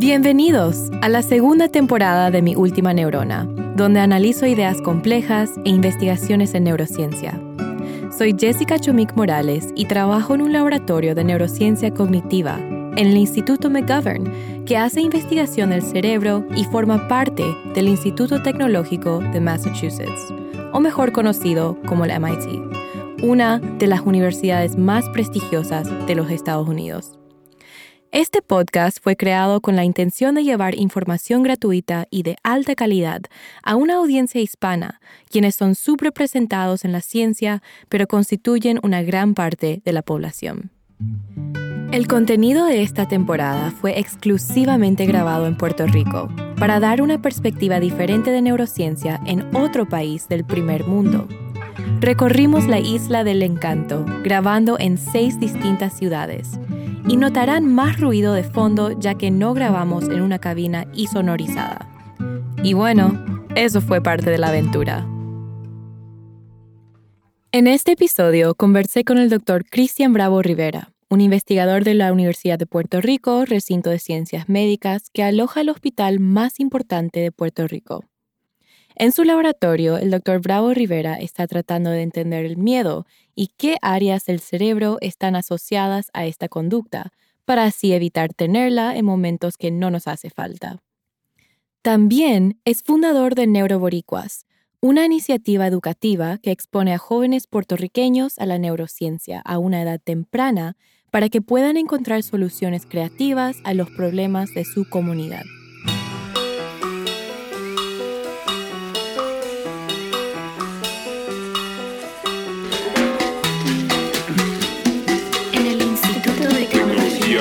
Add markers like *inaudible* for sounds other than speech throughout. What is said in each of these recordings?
Bienvenidos a la segunda temporada de Mi Última Neurona, donde analizo ideas complejas e investigaciones en neurociencia. Soy Jessica Chomik Morales y trabajo en un laboratorio de neurociencia cognitiva en el Instituto McGovern, que hace investigación del cerebro y forma parte del Instituto Tecnológico de Massachusetts, o mejor conocido como la MIT, una de las universidades más prestigiosas de los Estados Unidos. Este podcast fue creado con la intención de llevar información gratuita y de alta calidad a una audiencia hispana, quienes son subrepresentados en la ciencia, pero constituyen una gran parte de la población. El contenido de esta temporada fue exclusivamente grabado en Puerto Rico para dar una perspectiva diferente de neurociencia en otro país del primer mundo. Recorrimos la isla del encanto, grabando en seis distintas ciudades, y notarán más ruido de fondo ya que no grabamos en una cabina sonorizada. Y bueno, eso fue parte de la aventura. En este episodio conversé con el doctor Cristian Bravo Rivera, un investigador de la Universidad de Puerto Rico, recinto de ciencias médicas, que aloja el hospital más importante de Puerto Rico. En su laboratorio, el doctor Bravo Rivera está tratando de entender el miedo y qué áreas del cerebro están asociadas a esta conducta, para así evitar tenerla en momentos que no nos hace falta. También es fundador de Neuroboricuas, una iniciativa educativa que expone a jóvenes puertorriqueños a la neurociencia a una edad temprana para que puedan encontrar soluciones creativas a los problemas de su comunidad.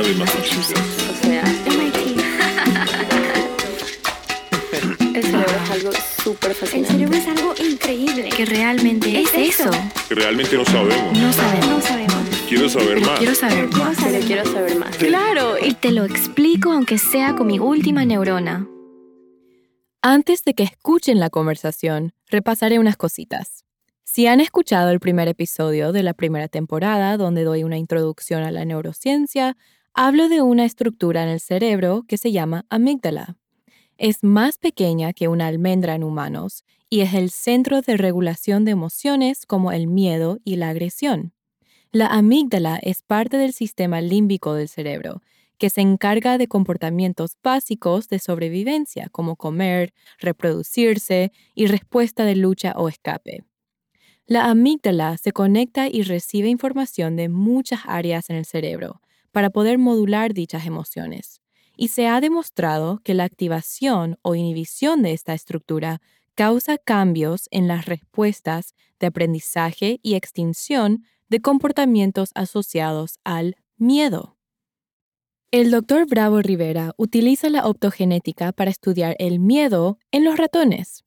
De Massachusetts. O sea, MIT. *laughs* El cerebro es algo súper fascinante. El cerebro es algo increíble. Que realmente es, eso. Que realmente no sabemos. No sabemos. No sabemos. Quiero saber Pero más. quiero saber más. Pero quiero saber más. Claro, y te lo explico aunque sea con mi última neurona. Antes de que escuchen la conversación, repasaré unas cositas. Si han escuchado el primer episodio de la primera temporada, donde doy una introducción a la neurociencia, hablo de una estructura en el cerebro que se llama amígdala. Es más pequeña que una almendra en humanos y es el centro de regulación de emociones como el miedo y la agresión. La amígdala es parte del sistema límbico del cerebro, que se encarga de comportamientos básicos de sobrevivencia como comer, reproducirse y respuesta de lucha o escape. La amígdala se conecta y recibe información de muchas áreas en el cerebro para poder modular dichas emociones. Y se ha demostrado que la activación o inhibición de esta estructura causa cambios en las respuestas de aprendizaje y extinción de comportamientos asociados al miedo. El doctor Bravo Rivera utiliza la optogenética para estudiar el miedo en los ratones.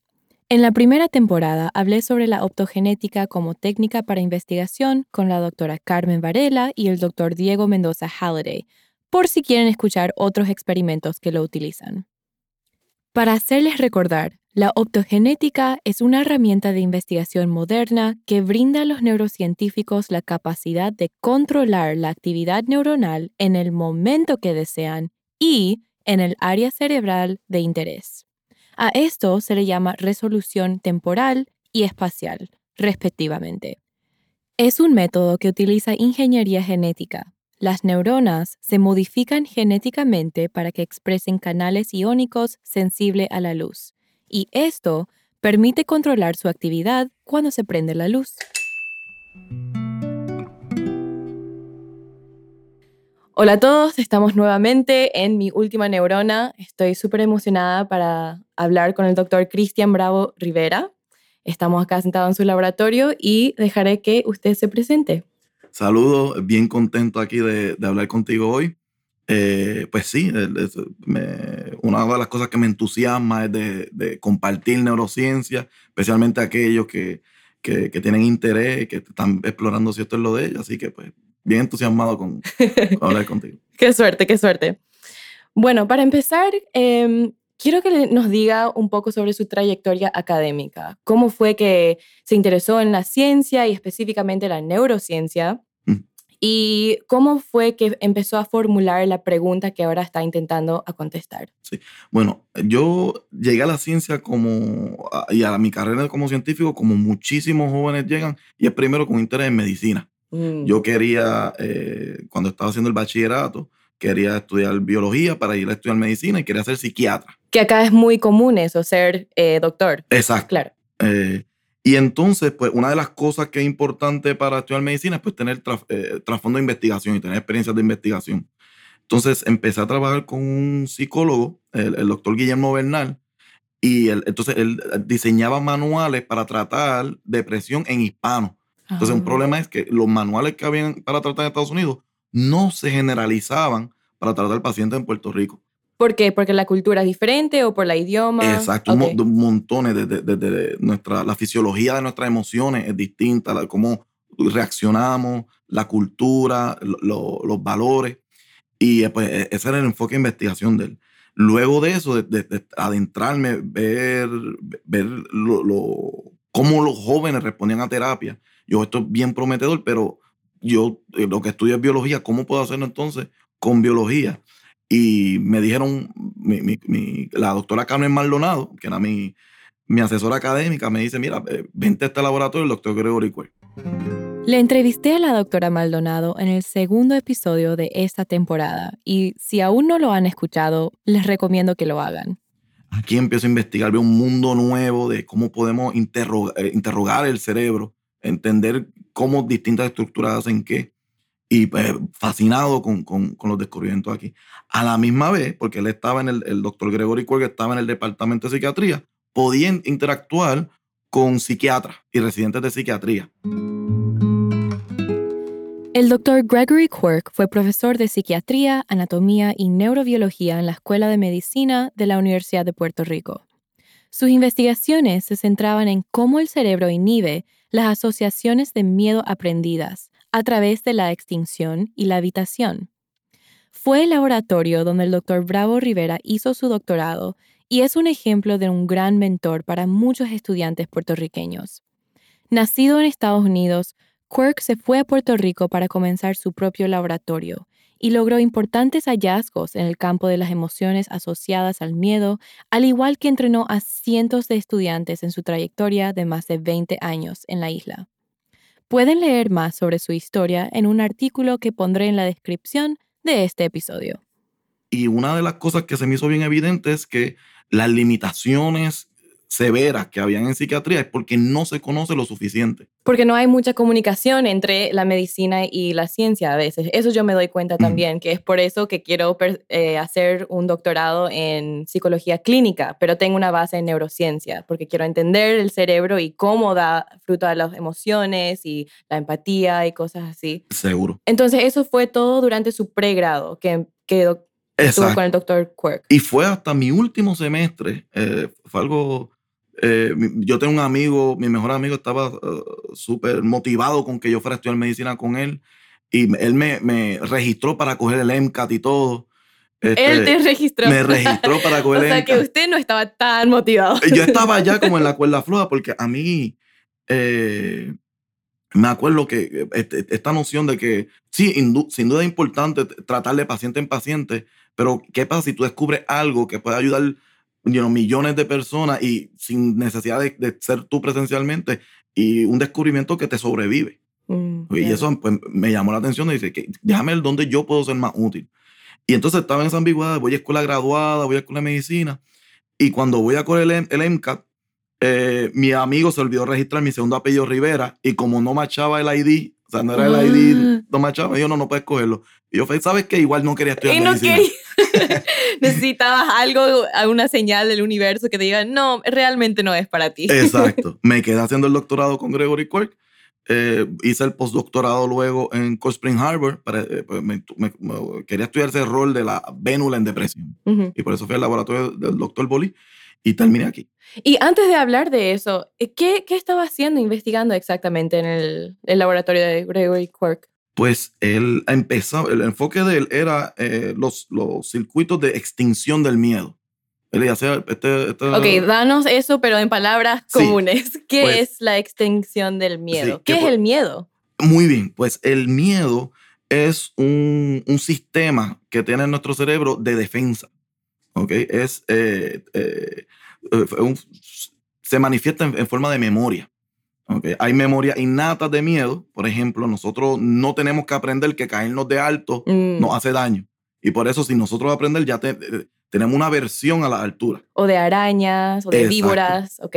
En la primera temporada hablé sobre la optogenética como técnica para investigación con la doctora Carmen Varela y el doctor Diego Mendoza Halliday, por si quieren escuchar otros experimentos que lo utilizan. Para hacerles recordar, la optogenética es una herramienta de investigación moderna que brinda a los neurocientíficos la capacidad de controlar la actividad neuronal en el momento que desean y en el área cerebral de interés. A esto se le llama resolución temporal y espacial, respectivamente. Es un método que utiliza ingeniería genética. Las neuronas se modifican genéticamente para que expresen canales iónicos sensibles a la luz, y esto permite controlar su actividad cuando se prende la luz. Hola a todos, estamos nuevamente en mi última neurona. Estoy súper emocionada para hablar con el doctor Cristian Bravo Rivera. Estamos acá sentados en su laboratorio y dejaré que usted se presente. Saludos, bien contento aquí de, de hablar contigo hoy. Eh, pues sí, el- es- me- una de las cosas que me entusiasma es de, de compartir neurociencia, especialmente aquellos que, que, que tienen interés, que están explorando si esto es lo de ellos. Así que pues bien entusiasmado con, *laughs* con hablar contigo. Qué suerte, qué suerte. Bueno, para empezar, em, quiero que nos diga un poco sobre su trayectoria académica. ¿Cómo fue que se interesó en la ciencia y específicamente la neurociencia? Mm. ¿Y cómo fue que empezó a formular la pregunta que ahora está intentando a contestar? Sí, bueno, yo llegué a la ciencia como, y a mi carrera como científico, como muchísimos jóvenes llegan, y es primero con interés en medicina. Mm. Yo quería, eh, cuando estaba haciendo el bachillerato, quería estudiar biología para ir a estudiar medicina y quería ser psiquiatra. Que acá es muy común eso, ser eh, doctor. Exacto. Claro. Eh, y entonces, pues, una de las cosas que es importante para estudiar medicina es pues tener traf- eh, trasfondo de investigación y tener experiencias de investigación. Entonces, empecé a trabajar con un psicólogo, el, el doctor Guillermo Bernal, y él, entonces él diseñaba manuales para tratar depresión en hispano. Entonces, un problema es que los manuales que habían para tratar en Estados Unidos no se generalizaban para tratar al paciente en Puerto Rico. ¿Por qué? ¿Porque la cultura es diferente o por la idioma? Exacto, un mo- montones de, de- de- de nuestra, la fisiología de nuestras emociones es distinta, la- cómo reaccionamos, la cultura, lo- lo- los valores. Y eh, pues, e- ese era el enfoque de investigación de él. Luego de eso, de, de- de adentrarme, ver, ver lo, lo- cómo los jóvenes respondían a terapia. Yo, esto es bien prometedor, pero yo eh, lo que estudio es biología, ¿cómo puedo hacerlo entonces con biología? Y me dijeron, mi- mi- mi- la doctora Carmen Maldonado, que era mi, mi asesora académica, me dice, mira, eh, vente a este laboratorio, el doctor Gregory. Le entrevisté a la doctora Maldonado en el segundo episodio de esta temporada y si aún no lo han escuchado, les recomiendo que lo hagan. Aquí empiezo a investigar, veo un mundo nuevo de cómo podemos eh, interrogar el cerebro, entender cómo distintas estructuras hacen qué. Y pues, fascinado con, con- con los descubrimientos aquí. A la misma vez, porque él estaba en el, el doctor Gregory Quirk estaba en el departamento de psiquiatría, podía in- interactuar con psiquiatras y residentes de psiquiatría. El doctor Gregory Quirk fue profesor de psiquiatría, anatomía y neurobiología en la Escuela de Medicina de la Universidad de Puerto Rico. Sus investigaciones se centraban en cómo el cerebro inhibe las asociaciones de miedo aprendidas a través de la extinción y la habitación. Fue el laboratorio donde el doctor Bravo Rivera hizo su doctorado y es un ejemplo de un gran mentor para muchos estudiantes puertorriqueños. Nacido en Estados Unidos, Quirk se fue a Puerto Rico para comenzar su propio laboratorio y logró importantes hallazgos en el campo de las emociones asociadas al miedo, al igual que entrenó a cientos de estudiantes en su trayectoria de más de 20 años en la isla. Pueden leer más sobre su historia en un artículo que pondré en la descripción de este episodio. Y una de las cosas que se me hizo bien evidente es que las limitaciones severas que habían en psiquiatría es porque no se conoce lo suficiente. Porque no hay mucha comunicación entre la medicina y la ciencia a veces. Eso yo me doy cuenta también, que es por eso que quiero eh, hacer un doctorado en psicología clínica, pero tengo una base en neurociencia, porque quiero entender el cerebro y cómo da fruto a las emociones y la empatía y cosas así. Seguro. Entonces eso fue todo durante su pregrado que, que doc- estuvo Exacto. con el doctor Quirk. Y fue hasta mi último semestre, eh, fue algo, eh, yo tengo un amigo, mi mejor amigo estaba eh, súper motivado con que yo fuera a estudiar medicina con él y él me, me registró para coger el MCAT y todo. Este, Él te registró. Me registró para *laughs* o coger el sea que MCAT. usted no estaba tan motivado. Yo estaba ya como en la cuerda floja porque a mí eh, me acuerdo que este- esta noción de que sí, sin duda es importante tratar de paciente en paciente, pero ¿qué pasa si tú descubres algo que puede ayudar you know, millones de personas y sin necesidad de, de ser tú presencialmente y un descubrimiento que te sobrevive? Mm, Y eso pues, me llamó la atención y dice que déjame ver dónde yo puedo ser más útil. Y entonces estaba en esa ambigüedad, voy a escuela graduada, voy a escuela de medicina. Y cuando voy a coger el, el MCAT, eh, mi amigo se olvidó registrar mi segundo apellido Rivera y como no machaba el ID, o sea, no era el ID, Ah. no machaba, yo no, no puedes cogerlo. Y yo, ¿sabes qué? Igual no quería estudiar Y no medicina. quería. *laughs* Necesitabas algo, una señal del universo que te diga, no, realmente no es para ti. Exacto. *laughs* Me quedé haciendo el doctorado con Gregory Quirk. Eh, hice el postdoctorado luego en Cold Spring Harbor. Para, eh, pues, me- me- me- quería estudiar ese rol de la vénula en depresión. Ujú. Y por eso fui al laboratorio del doctor Boli y terminé aquí. Y antes de hablar de eso, eh, ¿qué, qué estaba haciendo, investigando exactamente en el, el laboratorio de Gregory Quirk? Pues él empezó, el enfoque de él era eh, los, los circuitos de extinción del miedo. Él este, este- Ok, danos eso, pero en palabras Sí, comunes. *laughs* ¿Qué pues- es la extinción del miedo? Sí, ¿Qué es por- el miedo? Muy bien, pues el miedo es un, un sistema que tiene nuestro cerebro de defensa. ¿ok? Es, eh, eh, un, se manifiesta en, forma de memoria. ¿Okay? Hay memoria innata de miedo. Por ejemplo, nosotros no tenemos que aprender que caernos de alto Mm. nos hace daño. Y por eso, si nosotros aprender, ya te- eh, tenemos una aversión a la altura. O de arañas, o de Exacto. víboras. Ok.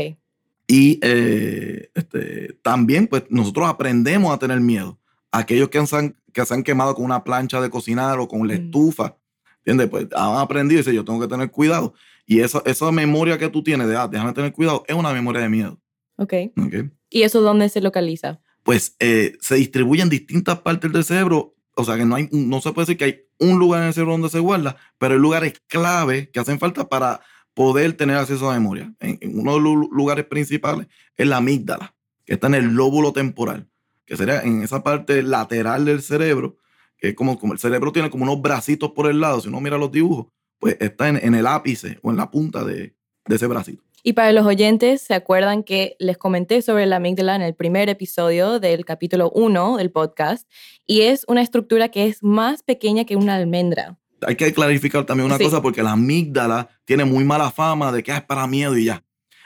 Y eh, este, también, pues, nosotros aprendemos a tener miedo. Aquellos que se han, que se han quemado con una plancha de cocinar o con la Mm. estufa, ¿entiendes? Pues han aprendido y dicen, yo tengo que tener cuidado. Y esa, esa memoria que tú tienes de, ah, déjame tener cuidado, es una memoria de miedo. Ok. ¿ok? ¿Y eso dónde se localiza? Pues eh, se distribuye en distintas partes del cerebro. O sea, que no, se puede decir que hay un lugar en el cerebro donde se guarda, pero hay lugares clave que hacen falta para poder tener acceso a la memoria. Uno de los lu- lugares principales es la amígdala, que está en el lóbulo temporal, que sería en esa parte lateral del cerebro, que es como, el cerebro tiene como unos bracitos por el lado, si uno mira los dibujos, pues está en el ápice o en la punta de, de ese bracito. Y para los oyentes, ¿se acuerdan que les comenté sobre la amígdala en el primer episodio del capítulo 1 del podcast? Y es una estructura que es más pequeña que una almendra. hay que clarificar también una Sí. cosa porque la amígdala tiene muy mala fama de que es para miedo y ya.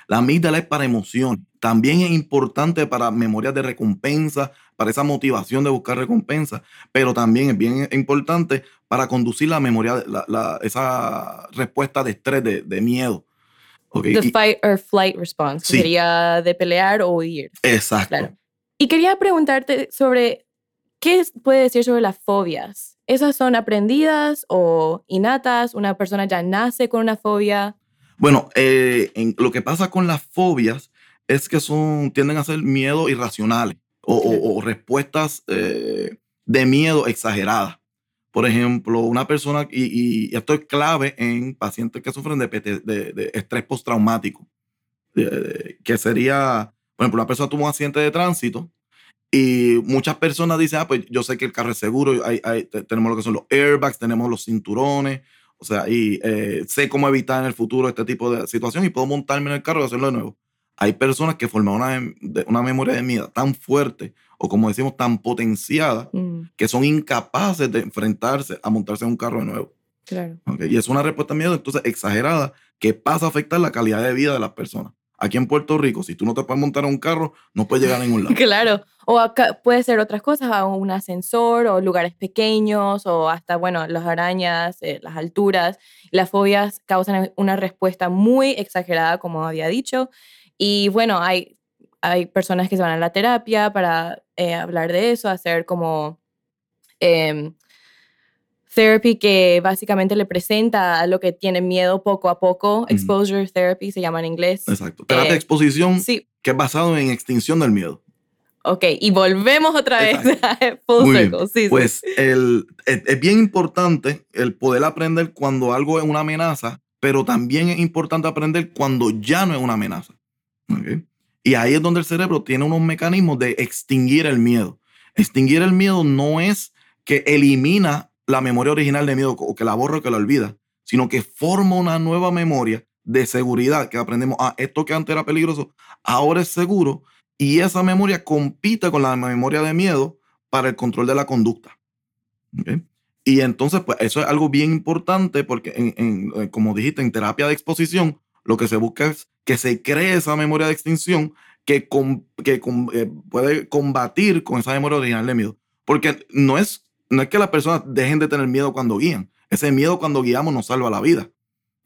La amígdala es para emoción. También es importante para memorias de recompensa, para esa motivación de buscar recompensa, pero también es bien importante para conducir la memoria, la- la- esa respuesta de estrés, de, de miedo. ¿Ok? The Y- fight or flight response, que Sí. sería de pelear o huir. exacto. Claro. Y quería preguntarte sobre qué puede decir sobre las fobias. ¿Esas son aprendidas o innatas? ¿Una persona ya nace con una fobia? Bueno, eh, en- lo que pasa con las fobias es que son, tienden a ser miedos irracionales o, o- Claro. o respuestas eh, de miedo exageradas. Por ejemplo, una persona, y, y esto es clave en pacientes que sufren de, PT de- de estrés postraumático, que sería, por ejemplo, una persona tuvo un accidente de tránsito y muchas personas dicen, ah, pues yo sé que el carro es seguro, hay- hay- te- tenemos lo que son los airbags, tenemos los cinturones, o sea, y eh, sé cómo evitar en el futuro este tipo de situación y puedo montarme en el carro y hacerlo de nuevo. Hay personas que forman una, una memoria de miedo tan fuerte o como decimos tan potenciada Mm, que son incapaces de enfrentarse a montarse en un carro de nuevo. claro. Y es una respuesta a miedo entonces exagerada que pasa a afectar la calidad de vida de las personas. Aquí en Puerto Rico, si tú no te puedes montar en un carro, no puedes llegar a ningún lado. *laughs* Claro. O acá puede ser otras cosas, a un ascensor o lugares pequeños o hasta, bueno, las arañas, eh, las alturas. Las fobias causan una respuesta muy exagerada, como había dicho. Y bueno, hay, hay personas que se van a la terapia para eh, hablar de eso, hacer como em, therapy que básicamente le presenta a lo que tiene miedo poco a poco. Exposure therapy se llama en inglés. Exacto. Terapia Eh, de exposición Sí, que es basado en extinción del miedo. ok. Y volvemos otra vez Exacto. *laughs* full Muy circle. Sí, sí. Pues el, es, es bien importante el poder aprender cuando algo es una amenaza, pero también es importante aprender cuando ya no es una amenaza. ¿ok? Y ahí es donde el cerebro tiene unos mecanismos de extinguir el miedo. Extinguir el miedo no es que elimina la memoria original de miedo o que la borra o que la olvida, sino que forma una nueva memoria de seguridad que aprendemos, ah, esto que antes era peligroso, ahora es seguro y esa memoria compite con la memoria de miedo para el control de la conducta. Y entonces, pues eso es algo bien importante porque, eh, como dijiste, en terapia de exposición, lo que se busca es que se cree esa memoria de extinción que, com- que com- eh, puede combatir con esa memoria original de miedo. Porque no es, no es que las personas dejen de tener miedo cuando guían. Ese miedo cuando guiamos nos salva la vida.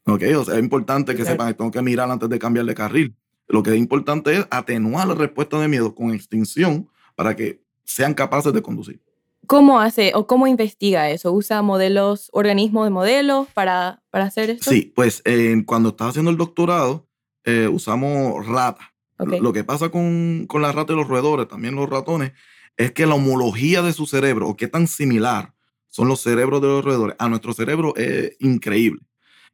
¿Ok? O sea, es importante que Claro. sepan que tengo que mirar antes de cambiar de carril. Lo que es importante es atenuar la respuesta de miedo con extinción para que sean capaces de conducir. ¿Cómo hace o cómo investiga eso? ¿Usa modelos, organismos de modelos para, para hacer esto? Sí, pues eh, cuando estaba haciendo el doctorado, eh, usamos ratas. Lo que pasa con, con las ratas y los roedores, también los ratones, es que la homología de su cerebro, o qué tan similar son los cerebros de los roedores, a nuestro cerebro es increíble.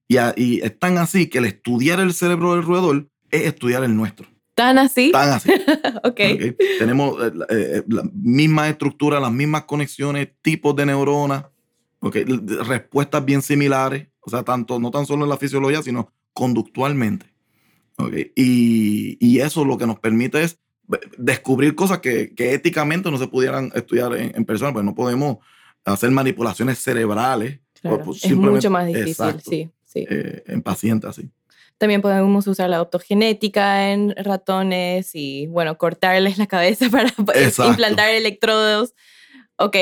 Y, a- y es tan así que el estudiar el cerebro del roedor es estudiar el nuestro. ¿Tan así? Tan así. *laughs* ok. ¿ok? Tenemos eh, la- eh, la misma estructura, las mismas conexiones, tipos de neuronas, ¿ok? L- de- respuestas bien similares, o sea, tanto, no tan solo en la fisiología, sino conductualmente. ¿ok? Y, y eso lo que nos permite es descubrir cosas que, que éticamente no se pudieran estudiar en, en persona, pues no podemos hacer manipulaciones cerebrales. Claro, pues, es mucho más difícil, Exacto, sí, sí. eh, en pacientes así. También podemos usar la optogenética en ratones y, bueno, cortarles la cabeza *laughs* para Exacto. implantar electrodos. Ok.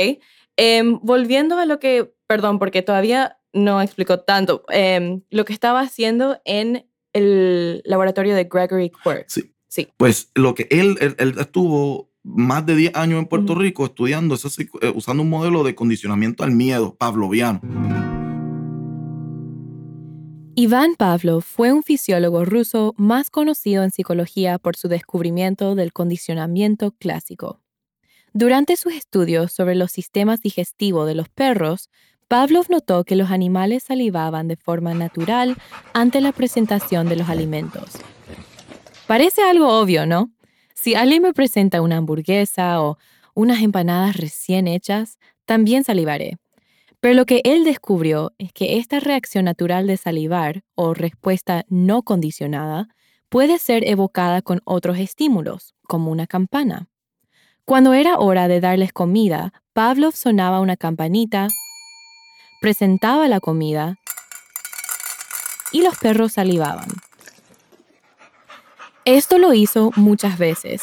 Em, volviendo a lo que, perdón, porque todavía no explicó tanto, em, lo que estaba haciendo en el laboratorio de Gregory Quirk. Sí. Sí. Pues lo que él, él, él estuvo más de 10 años en Puerto Ujú. Rico estudiando, psico- eh, usando un modelo de condicionamiento al miedo pavloviano. Iván Pavlov fue un fisiólogo ruso más conocido en psicología por su descubrimiento del condicionamiento clásico. Durante sus estudios sobre los sistemas digestivos de los perros, Pavlov notó que los animales salivaban de forma natural ante la presentación de los alimentos. Parece algo obvio, ¿no? Si alguien me presenta una hamburguesa o unas empanadas recién hechas, también salivaré. Pero lo que él descubrió es que esta reacción natural de salivar o respuesta no condicionada puede ser evocada con otros estímulos, como una campana. Cuando era hora de darles comida, Pavlov sonaba una campanita, presentaba la comida y los perros salivaban. Esto lo hizo muchas veces.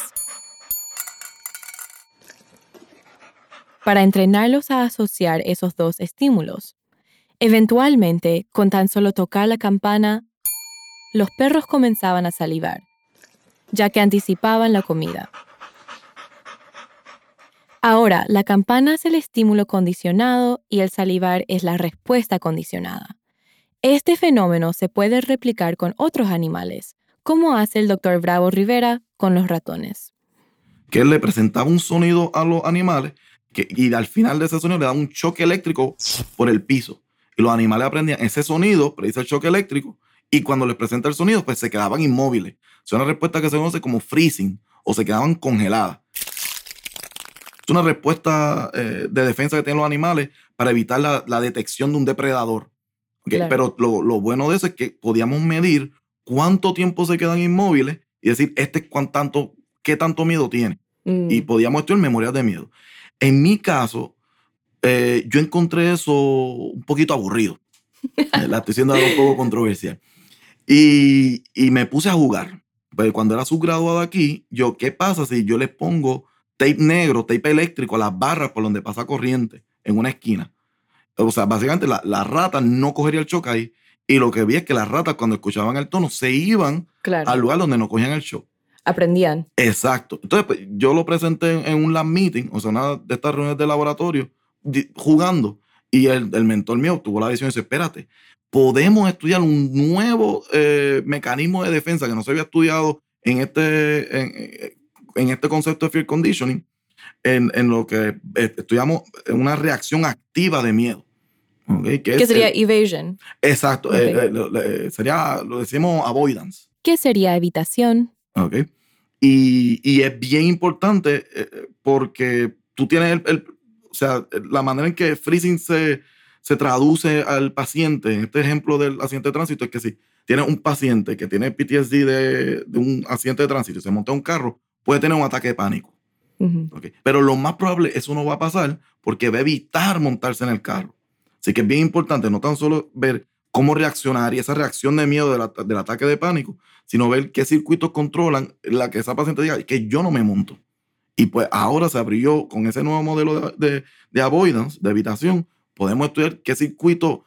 Para entrenarlos a asociar esos dos estímulos. Eventualmente, con tan solo tocar la campana, los perros comenzaban a salivar, ya que anticipaban la comida. Ahora, la campana es el estímulo condicionado y el salivar es la respuesta condicionada. Este fenómeno se puede replicar con otros animales, como hace el Dr. Bravo Rivera con los ratones. Que le presentaba un sonido a los animales que, y al final de ese sonido le daba un choque eléctrico por el piso. Y los animales aprendían ese sonido, predice el choque eléctrico, y cuando les presenta el sonido, pues se quedaban inmóviles. Es una respuesta que se conoce como freezing o se quedaban congeladas. Es una respuesta eh, de defensa que tienen los animales para evitar la, la detección de un depredador. Pero lo, lo bueno de eso es que podíamos medir cuánto tiempo se quedan inmóviles y decir, este cuán tanto, qué tanto miedo tiene. Mm, Y podíamos estudiar memorias de miedo. En mi caso, eh, yo encontré eso un poquito aburrido. La estoy diciendo algo un poco controversial. Y, y me puse a jugar. Pues cuando era subgraduado aquí, yo, ¿qué pasa si yo les pongo tape negro, tape eléctrico a las barras por donde pasa corriente en una esquina? O sea, básicamente la, la rata no cogería el shock ahí. Y lo que vi es que las ratas, cuando escuchaban el tono, se iban claro, al lugar donde no cogían el shock. Aprendían. Exacto. Entonces, pues, yo lo presenté en, en un lab meeting, o sea, una de estas reuniones de laboratorio, jugando. Y el, el mentor mío tuvo la visión y dice, espérate, podemos estudiar un nuevo eh, mecanismo de defensa que no se había estudiado en este, en, en este concepto de fear conditioning, en, en lo que eh, estudiamos una reacción activa de miedo. ¿ok? Que ¿Qué es sería el- evasion? exacto. Ok. eh, eh, le- sería, lo decimos avoidance. ¿Qué sería evitación? ¿ok? Y, y es bien importante eh, porque tú tienes el, el- o sea, la manera en que freezing se, se traduce al paciente, en este ejemplo del accidente de tránsito, es que si tienes un paciente que tiene PTSD de, de un accidente de tránsito y se monta en un carro, puede tener un ataque de pánico. Ujú. ¿ok? Pero lo más probable eso no va a pasar porque va a evitar montarse en el carro. Así que es bien importante no tan solo ver cómo reaccionar y esa reacción de miedo del, del ataque de pánico, sino ver qué circuitos controlan la que esa paciente diga que yo no me monto. Y pues ahora se abrió con ese nuevo modelo de, de, de avoidance, de evitación, podemos estudiar qué circuitos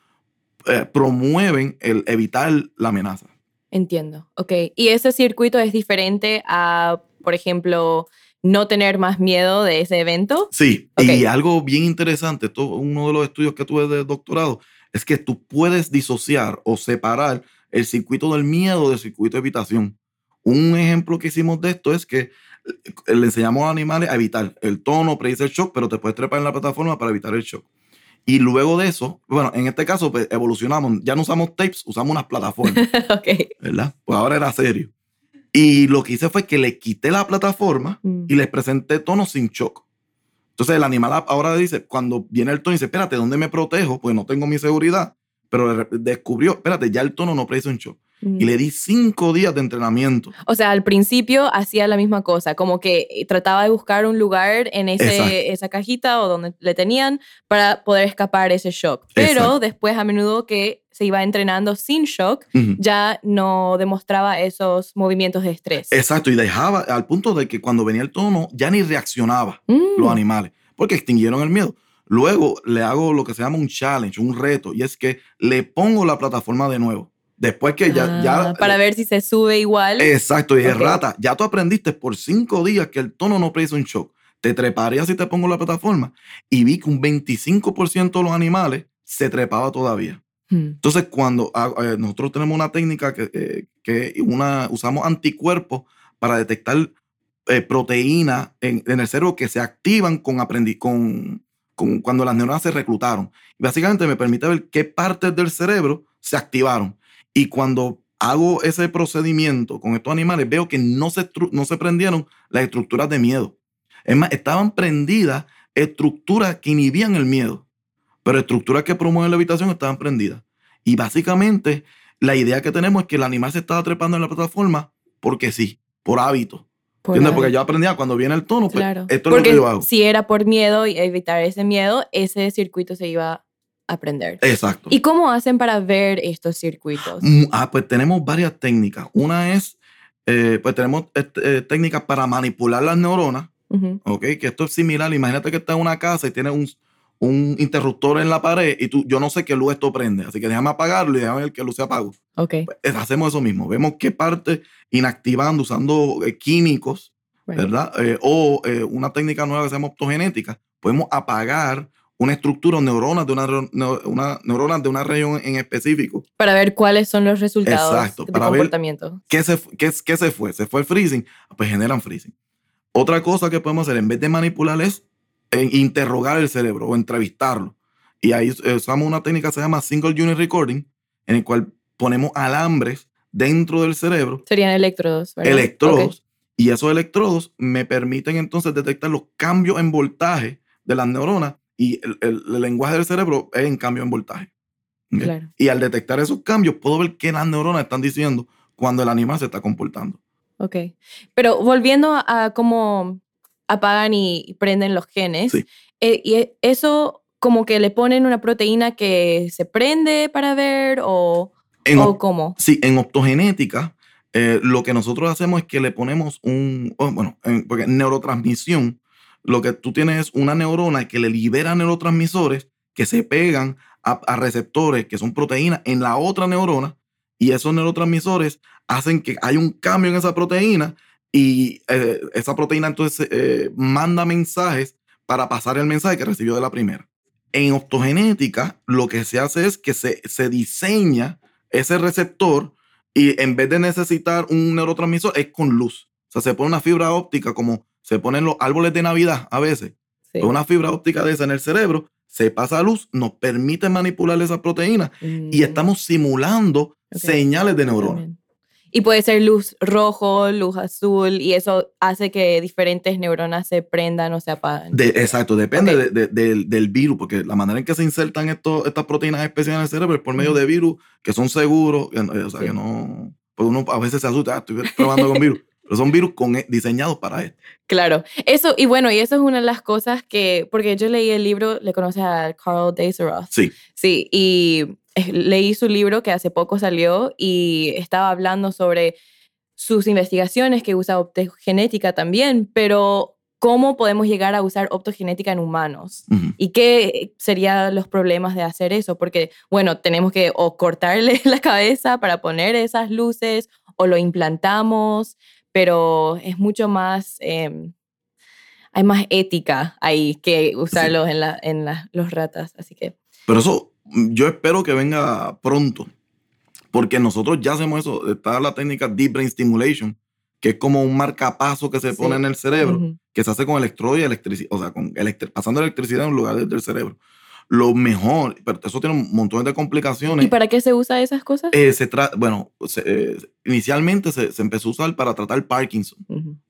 eh, promueven el evitar la amenaza. Entiendo. Ok. ¿Y ese circuito es diferente a, por ejemplo, no tener más miedo de ese evento? Sí, Ok. y algo bien interesante, esto, uno de los estudios que tuve de doctorado, es que tú puedes disociar o separar el circuito del miedo del circuito de evitación. Un ejemplo que hicimos de esto es que eh, le enseñamos a animales a evitar el tono, predice el shock, pero te puedes trepar en la plataforma para evitar el shock. Y luego de eso, bueno, en este caso pues, evolucionamos, ya no usamos tapes, usamos unas plataformas. *laughs* ok. ¿verdad? Pues ahora era serio. Y lo que hice fue que le quité la plataforma Mm. y les presenté tonos sin shock. Entonces el animal ahora dice, cuando viene el tono, dice, espérate, ¿dónde me protejo? Pues no tengo mi seguridad. Pero descubrió, espérate, ya el tono no predice un shock. y le di cinco días de entrenamiento. O sea, al principio hacía la misma cosa, como que trataba de buscar un lugar en ese, esa cajita o donde le tenían para poder escapar ese shock. Pero después a menudo que se iba entrenando sin shock, ya no demostraba esos movimientos de estrés. Exacto, y dejaba al punto de que cuando venía el tono ya ni reaccionaba los mm. animales, porque extinguieron el miedo. Luego le hago lo que se llama un challenge, un reto, y es que le pongo la plataforma de nuevo. Después que ya, ya... Ah, para ver si se sube igual. Exacto, y es rata, ya tú aprendiste por cinco días que el tono no produce un shock. Te treparía si te pongo la plataforma. Y vi que un 25% de los animales se trepaba todavía. Hmm. Entonces, cuando eh, nosotros tenemos una técnica que, eh, que una, usamos anticuerpos para detectar eh, proteínas en, en, el cerebro que se activan con, aprendi con, cuando las neuronas se reclutaron. Básicamente me permite ver qué partes del cerebro se activaron. Y cuando hago ese procedimiento con estos animales, veo que no se, no se prendieron las estructuras de miedo. Es más, estaban prendidas estructuras que inhibían el miedo, pero estructuras que promueven la habitación estaban prendidas. Y básicamente la idea que tenemos es que el animal se estaba trepando en la plataforma porque sí, por hábito. ¿Entiendes? Porque yo aprendía cuando viene el tono, pues, esto es lo que yo hago. Si era por miedo y evitar ese miedo, ese circuito se iba aprender. Exacto. ¿Y cómo hacen para ver estos circuitos? Mm, ah, pues tenemos varias técnicas. Una es, eh, pues tenemos eh, técnicas para manipular las neuronas, ¿ok? Que esto es similar. Imagínate que estás en una casa y tienes un, un, interruptor en la pared y tú, yo no sé qué luz esto prende, así que déjame apagarlo y déjame ver qué luz se apaga. Ok. Pues, hacemos eso mismo. Vemos qué parte inactivando, usando eh, químicos, ¿verdad? o una técnica nueva que se llama optogenética, podemos apagar una estructura o neuronas de una, una, neuronas de una región en específico. Para ver cuáles son los resultados Exacto, de para comportamiento. Ver qué, se, qué, qué se fue. ¿Se fue el freezing? Pues generan freezing. Otra cosa que podemos hacer en vez de manipular es eh, interrogar el cerebro o entrevistarlo. Y ahí usamos una técnica que se llama Single Unit Recording, en el cual ponemos alambres dentro del cerebro. Serían electrodos. ¿verdad? Electrodos. Y esos electrodos me permiten entonces detectar los cambios en voltaje de las neuronas y el, lenguaje del cerebro es en cambio en voltaje. Y al detectar esos cambios, puedo ver qué las neuronas están diciendo cuando el animal se está comportando. Ok. Pero volviendo a, cómo apagan y prenden los genes, eh, y eso como que le ponen una proteína que se prende para ver o, o cómo? Sí, en optogenética, eh, lo que nosotros hacemos es que le ponemos un, oh, bueno, porque neurotransmisión lo que tú tienes es una neurona que le libera neurotransmisores que se pegan a, receptores que son proteínas en la otra neurona y esos neurotransmisores hacen que haya un cambio en esa proteína y eh, esa proteína entonces eh, manda mensajes para pasar el mensaje que recibió de la primera. En optogenética, lo que se hace es que se, se diseña ese receptor y en vez de necesitar un neurotransmisor es con luz. O sea, se pone una fibra óptica como se ponen los árboles de Navidad a veces. Una fibra óptica de esa en el cerebro, se pasa a luz, nos permite manipular esa proteína y mm. estamos simulando señales de neuronas. Y puede ser luz rojo, luz azul, y eso hace que diferentes neuronas se prendan o se apaguen. exacto, depende del, virus, porque la manera en que se insertan estas proteínas especiales en el cerebro es por medio de virus que son seguros, o sea, que no... Pues uno a veces se asusta, ah, estoy probando con virus. *laughs* Pero son virus con, e, diseñados para esto. Claro. Eso, y bueno, y eso es una de las cosas que, porque yo leí el libro, le conoces a Carl Deiseroth. Sí. Sí, y eh, leí su libro que hace poco salió y estaba hablando sobre sus investigaciones que usa optogenética también, pero cómo podemos llegar a usar optogenética en humanos y qué serían los problemas de hacer eso, porque bueno, tenemos que o cortarle *laughs* la cabeza para poner esas luces o lo implantamos, pero es mucho más, em, hay más ética ahí que usarlos en, la, en los ratas, así que... Pero eso yo espero que venga pronto, porque nosotros ya hacemos eso, está la técnica Deep Brain Stimulation, que es como un marcapaso que se pone en el cerebro, que se hace con electrodo y electricidad, o sea, con pasando electricidad en lugar del cerebro. Lo mejor, pero eso tiene un montón de complicaciones. ¿Y para qué se usa esas cosas? Eh, se bueno, eh, inicialmente se, se, empezó a usar para tratar Parkinson,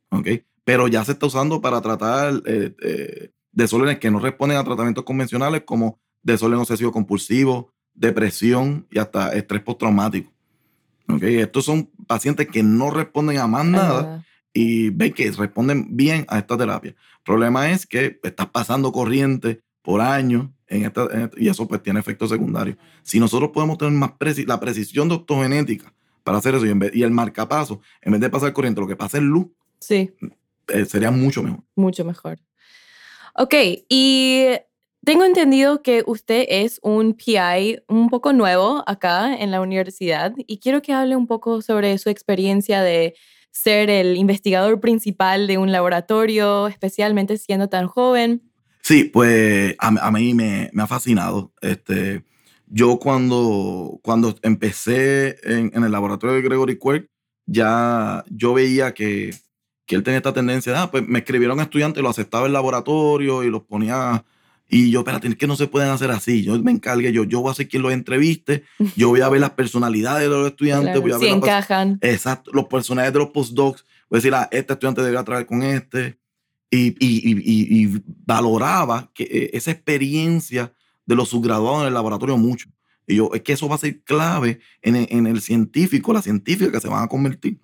¿ok? Pero ya se está usando para tratar eh, desórdenes que no responden a tratamientos convencionales como desorden obsesivo compulsivo, depresión y hasta estrés postraumático. ¿okay? Estos son pacientes que no responden a más nada y ven que responden bien a esta terapia. El problema es que estás pasando corriente por años en esta, y eso pues tiene efectos secundarios. Si nosotros podemos tener más la precisión de optogenética para hacer eso y, en vez, y el marcapaso, en vez de pasar corriente, lo que pasa es luz, sí. Eh, sería mucho mejor. Mucho mejor. Ok, y tengo entendido que usted es un PI un poco nuevo acá en la universidad y quiero que hable un poco sobre su experiencia de ser el investigador principal de un laboratorio, especialmente siendo tan joven. Sí, pues a, mí me, ha fascinado. Este, yo cuando, cuando empecé en, el laboratorio de Gregory Quirk, ya yo veía que, que él tenía esta tendencia, ah, pues me escribieron estudiantes, lo aceptaba el laboratorio y los ponía y yo, espérate, es que no se pueden hacer así. Yo me encargué, yo, yo voy a ser quien los entreviste, yo voy a ver las personalidades de los estudiantes, voy a ver si encajan. Exacto, los personajes de los postdocs. Voy a decir, ah, este estudiante debe trabajar con este. Y, y, y, y, valoraba que eh, esa experiencia de los subgraduados en el laboratorio mucho. Y yo, es que eso va a ser clave en el, en el científico, la científica que se van a convertir.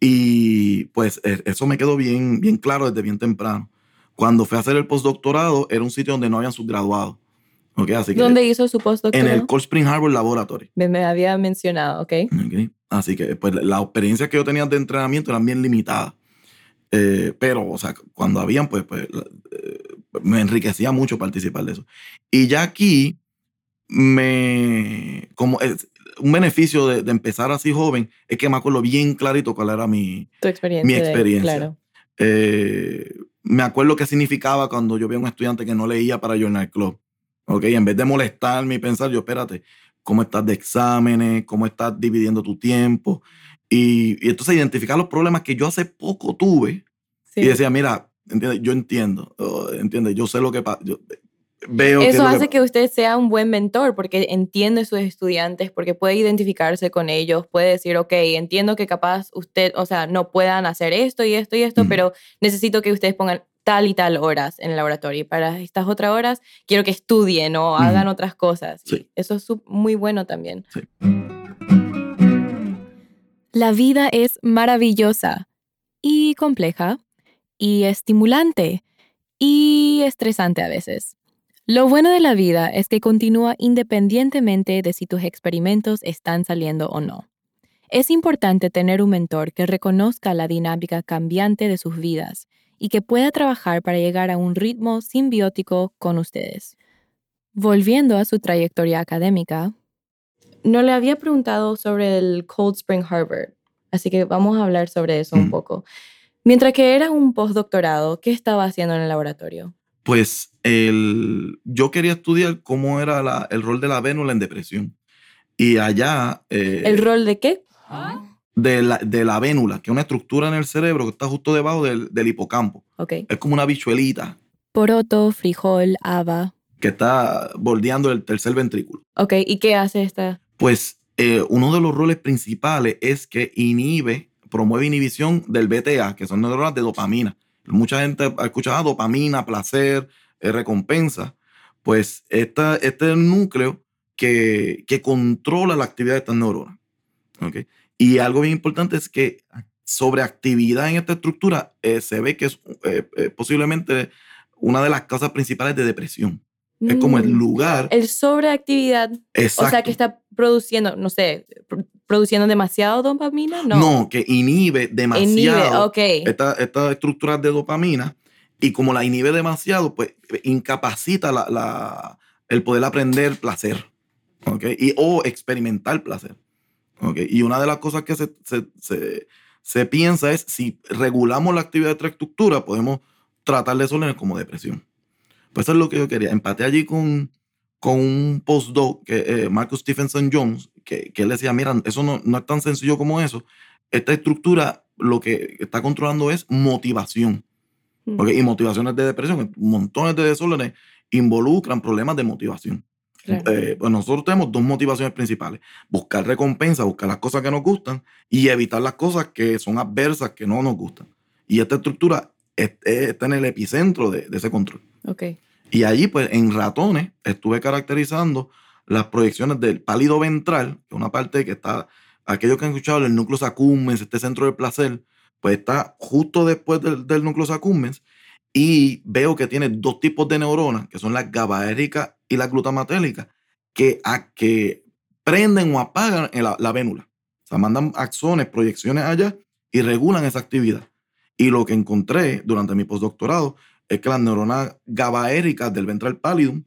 Y pues e, eso me quedó bien, bien claro desde bien temprano. Cuando fui a hacer el postdoctorado, era un sitio donde no habían subgraduados. Okay, así ¿Dónde hizo su postdoctorado? En el Cold Spring Harbor Laboratory. Me, había mencionado, ¿ok? okay. Así que pues la experiencia que yo tenía de entrenamiento eran bien limitadas. Eh, pero, o sea, cuando habían, pues, pues eh, me enriquecía mucho participar de eso. Y ya aquí, me, como es, un beneficio de, empezar así joven es que me acuerdo bien clarito cuál era mi, experiencia. Mi experiencia. claro. Eh, me acuerdo qué significaba cuando yo veía a un estudiante que no leía para Journal Club. ¿Ok? En vez de molestarme y pensar, yo, espérate, ¿cómo estás de exámenes? ¿Cómo estás dividiendo tu tiempo? Y, y entonces identificar los problemas que yo hace poco tuve y decía, mira, ¿entiendes? yo entiendo, oh, ¿entiendes? Yo sé lo que pasa. Veo Eso hace que... usted sea un buen mentor porque entiende a sus estudiantes, porque puede identificarse con ellos, puede decir, ok, entiendo que capaz usted, o sea, no puedan hacer esto y esto y esto, pero necesito que ustedes pongan tal y tal horas en el laboratorio. Y para estas otras horas quiero que estudien o hagan otras cosas. Eso es muy bueno también. La vida es maravillosa y compleja y estimulante y estresante a veces. Lo bueno de la vida es que continúa independientemente de si tus experimentos están saliendo o no. Es importante tener un mentor que reconozca la dinámica cambiante de sus vidas y que pueda trabajar para llegar a un ritmo simbiótico con ustedes. Volviendo a su trayectoria académica, no le había preguntado sobre el Cold Spring Harbor, así que vamos a hablar sobre eso un poco. Mientras que era un postdoctorado, ¿qué estaba haciendo en el laboratorio? Pues el, yo quería estudiar cómo era el rol de la vénula en depresión. Y allá... Eh, ¿El rol de qué? De la, de la vénula, que es una estructura en el cerebro que está justo debajo del, del hipocampo. Okay. Es como una bichuelita. Poroto, frijol, haba. Que está bordeando el tercer ventrículo. Ok, ¿y qué hace esta? Pues eh, uno de los roles principales es que inhibe, promueve inhibición del BTA, que son neuronas de dopamina. Mucha gente ha escuchado ah, dopamina, placer, eh, recompensa. Pues esta, este es el núcleo que, que controla la actividad de estas neuronas. ¿okay? Y algo bien importante es que sobreactividad en esta estructura eh, se ve que es eh, posiblemente una de las causas principales de depresión. Es como el mm, lugar. El sobreactividad. Exacto. O sea, que está produciendo, no sé, produciendo demasiado dopamina, ¿no? No, que inhibe demasiado estas esta estructuras de dopamina y como la inhibe demasiado, pues incapacita la, el poder aprender placer, ¿ok? Y, o experimentar placer, ¿ok? Y una de las cosas que se, se, se, piensa es si regulamos la actividad de esta estructura, podemos tratar de eso como depresión. Pues eso es lo que yo quería. Empaté allí con, con un postdoc, que, eh, Marcus Stephenson Jones, que, que, él decía, mira, eso no, no, es tan sencillo como eso. Esta estructura lo que está controlando es motivación. Mm. Y motivaciones de depresión, montones de desórdenes involucran problemas de motivación. Eh, pues nosotros tenemos dos motivaciones principales. Buscar recompensa, buscar las cosas que nos gustan y evitar las cosas que son adversas, que no nos gustan. Y esta estructura está en el epicentro de, de ese control. Okay. Y allí, pues, en ratones, estuve caracterizando las proyecciones del pálido ventral, que es una parte que está aquellos que han escuchado el núcleo accumbens, este centro de placer, pues está justo después del, del núcleo accumbens y veo que tiene dos tipos de neuronas, que son las GABAéricas y las glutamatéricas, que, a, que prenden o apagan la, la vénula. O sea, mandan axones, proyecciones allá y regulan esa actividad. Y lo que encontré durante mi postdoctorado es que las neuronas GABAéricas del ventral pallidum